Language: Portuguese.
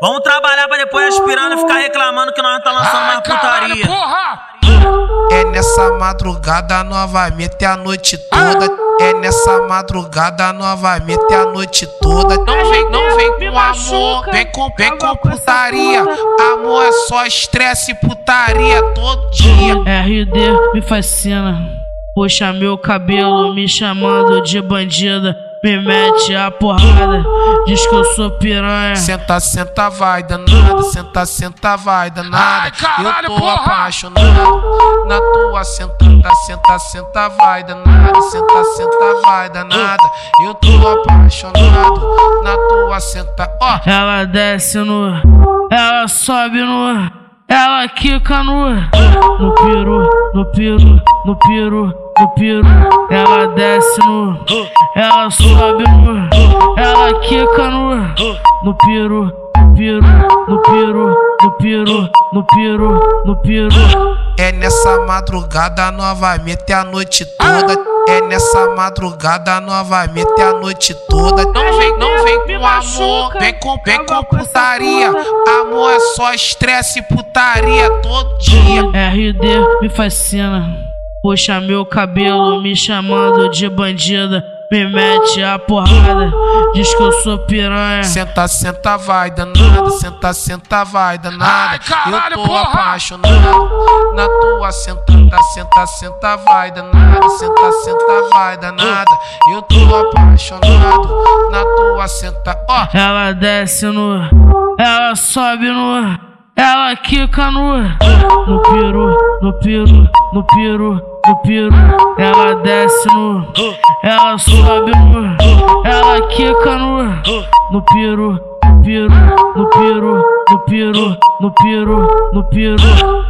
Vamos trabalhar pra depois aspirando e ficar reclamando que nós não tá lançando mais putaria. É nessa madrugada novamente a noite toda. É nessa madrugada novamente a noite toda. Não vem, não vem com amor, vem com, vem com putaria. Amor é só estresse e putaria todo dia. RD me fascina. Puxa meu cabelo me chamando de bandida me mete a porrada, diz que eu sou piranha. Senta, senta, vai danada, senta, senta, vai danada. Ai, caralho, eu tô porra. apaixonado na tua sentada, senta, senta, vai danada, senta, senta, vai danada. Eu tô apaixonado na tua senta, ó. Oh. Ela desce no, ela sobe no, ela quica no, no piru, no piru, no piru no piru, ela desce no, ela sobe no, ela quica no, no piru, no piru, no piru, no piru, no piru, no piru. É nessa madrugada novamente a noite toda. É nessa madrugada novamente a noite toda. Não vem, não vem com amor, vem com, vem com putaria. Amor é só estresse e putaria todo dia. RD me fascina. Puxa meu cabelo me chamando de bandida. Me mete a porrada, diz que eu sou piranha. Senta, senta, vai danada. Senta, senta, vai danada. Ai, caralho, eu tô porra. apaixonado na tua sentada. Senta, senta, vai danada. Senta, senta, vai danada. Eu tô apaixonado na tua senta. Ó, oh. ela desce no, ela sobe no, ela quica no, no peru, no peru, no peru no piru, ela desce no, ela sobe no, ela quica no, no piru, no piru, no piru, no piru, no piru, no piru.